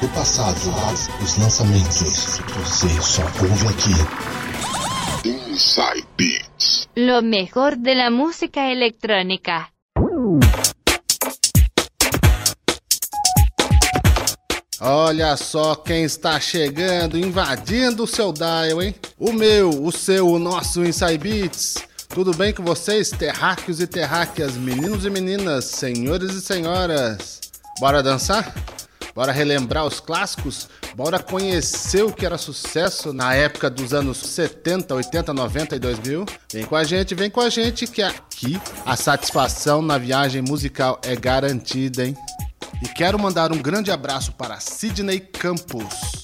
do passado, os lançamentos. Você só ouve aqui. Inside Beats. Lo mejor de la música electrónica. Olha só quem está chegando, invadindo o seu dial, hein? O meu, o seu, o nosso Inside Beats. Tudo bem com vocês, terráqueos e terráqueas, meninos e meninas, senhores e senhoras? Bora dançar? Bora relembrar os clássicos? Bora conhecer o que era sucesso na época dos anos 70, 80, 90 e 2000? Vem com a gente, vem com a gente que aqui a satisfação na viagem musical é garantida, hein? E quero mandar um grande abraço para Sidney Campos.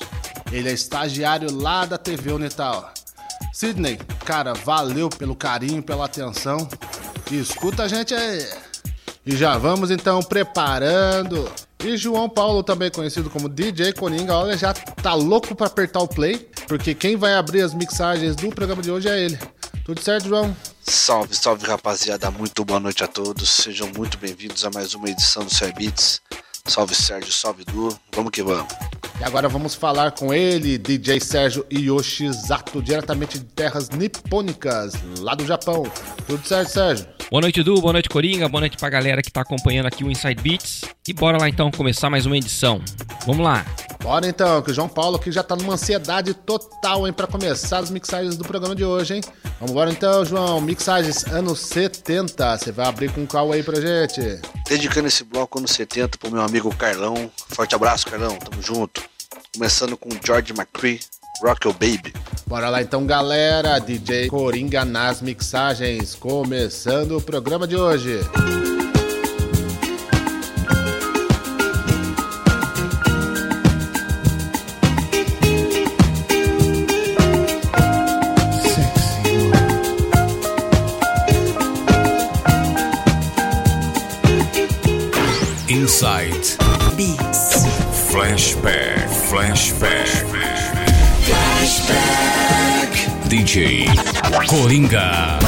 Ele é estagiário lá da TV Unital. Sidney, cara, valeu pelo carinho, pela atenção. E escuta a gente aí. E já vamos então preparando. E João Paulo, também conhecido como DJ Coringa, olha, já tá louco para apertar o play, porque quem vai abrir as mixagens do programa de hoje é ele. Tudo certo, João? Salve, salve rapaziada, muito boa noite a todos. Sejam muito bem-vindos a mais uma edição do Sir Beats. Salve Sérgio, salve Du, vamos que vamos. E agora vamos falar com ele, DJ Sérgio Yoshizato, diretamente de terras nipônicas, lá do Japão. Tudo certo, Sérgio? Boa noite, Du, boa noite, Coringa, boa noite pra galera que tá acompanhando aqui o Inside Beats. E bora lá então começar mais uma edição. Vamos lá. Bora então, que o João Paulo aqui já tá numa ansiedade total, hein, pra começar as mixagens do programa de hoje, hein? Vamos embora então, João, mixagens anos 70, você vai abrir com qual aí pra gente? Dedicando esse bloco anos 70 pro meu amigo Carlão. Forte abraço, Carlão, tamo junto. Começando com George McCree, Rock Your Baby. Bora lá então, galera, DJ Coringa nas mixagens, começando o programa de hoje. Inside. Beats. Flashback. Flashback. DJ Coringa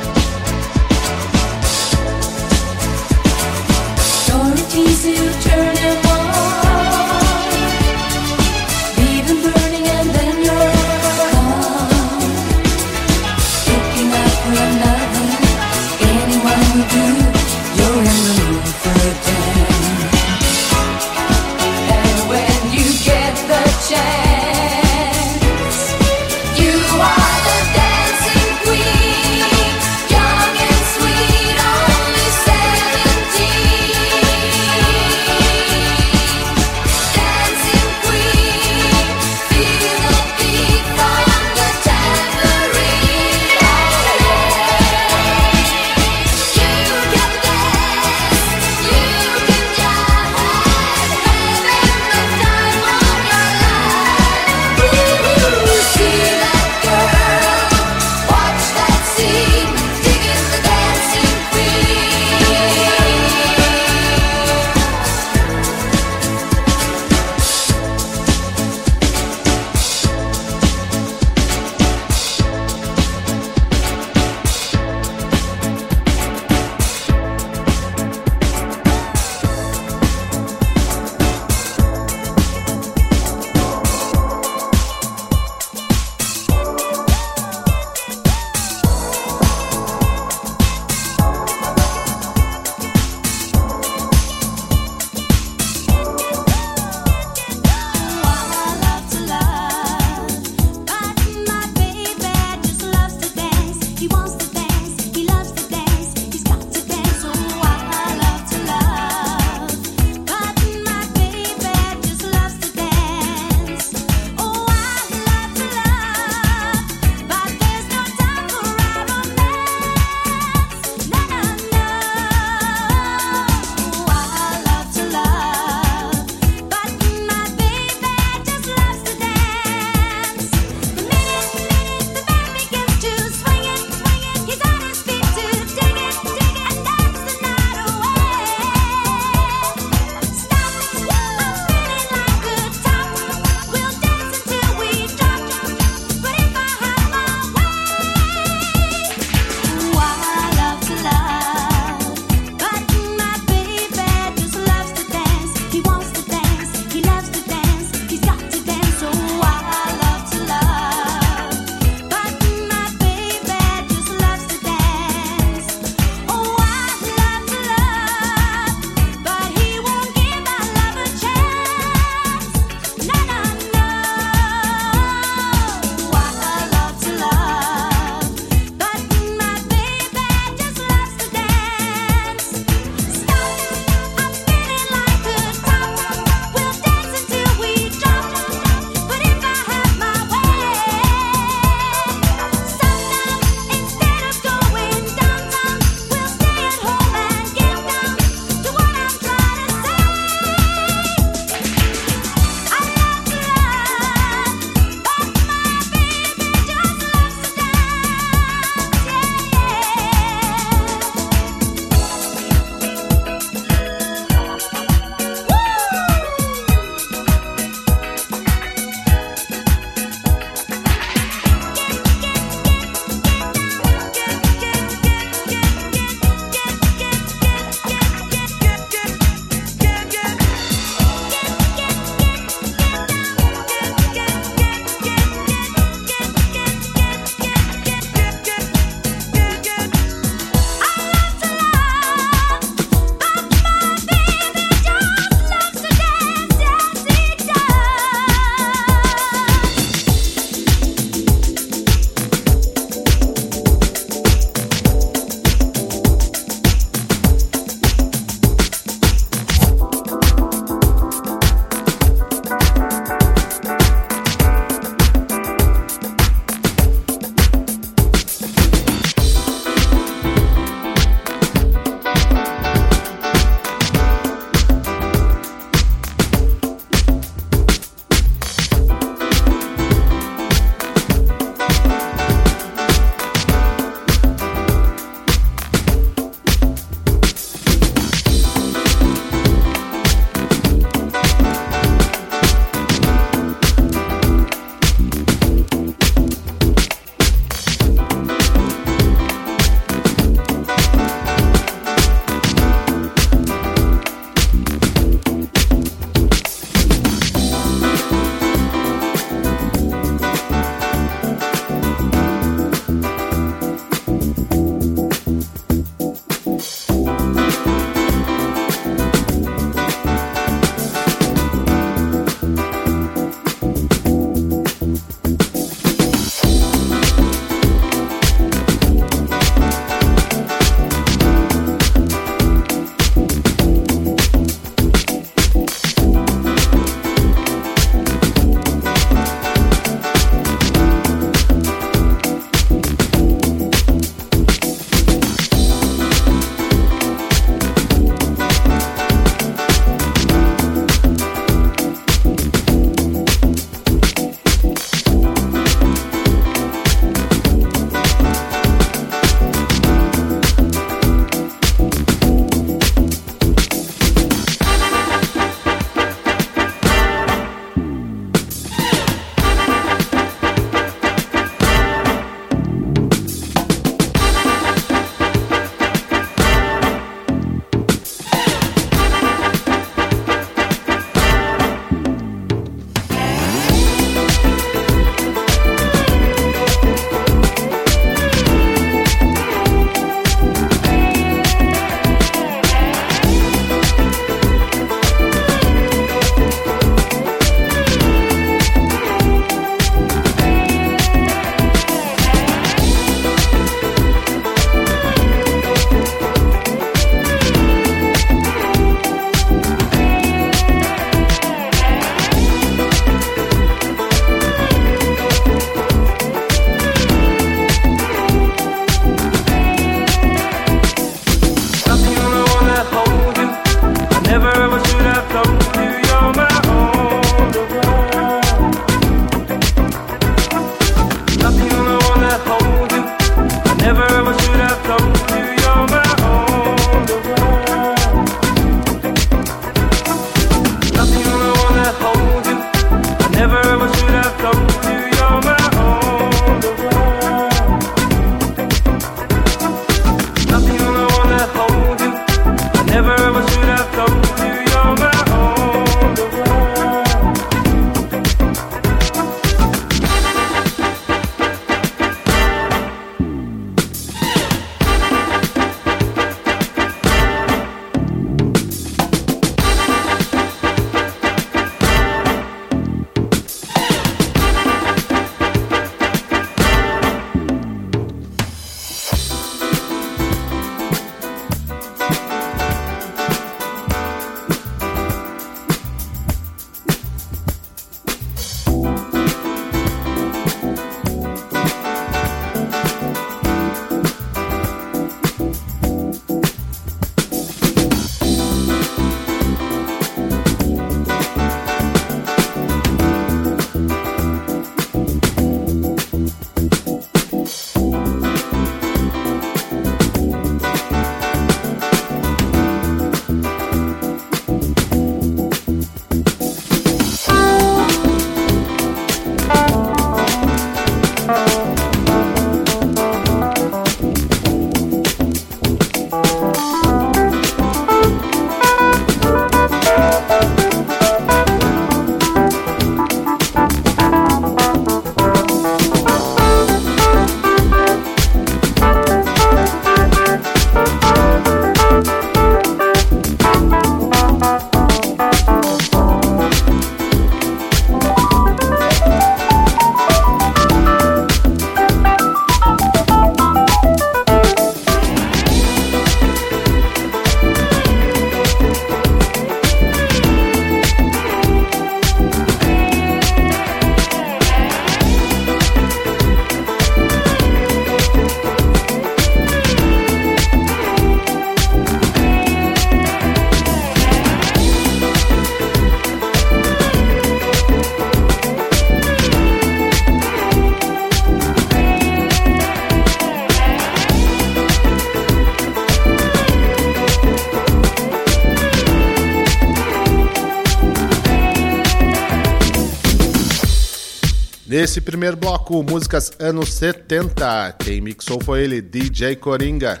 Nesse primeiro bloco, músicas anos 70. Quem mixou foi ele, DJ Coringa.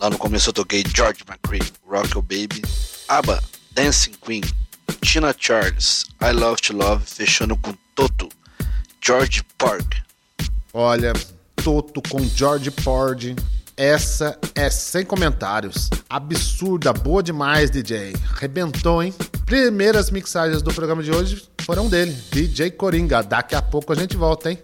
Lá no começo eu toquei George McCree, Rock Your Baby, ABBA, Dancing Queen, Tina Charles, I Love to Love, fechando com Toto, George Park. Olha, Toto com George Ford. Essa é sem comentários. Absurda, boa demais, DJ. Rebentou, hein? Primeiras mixagens do programa de hoje foram dele, DJ Coringa. Daqui a pouco a gente volta, hein?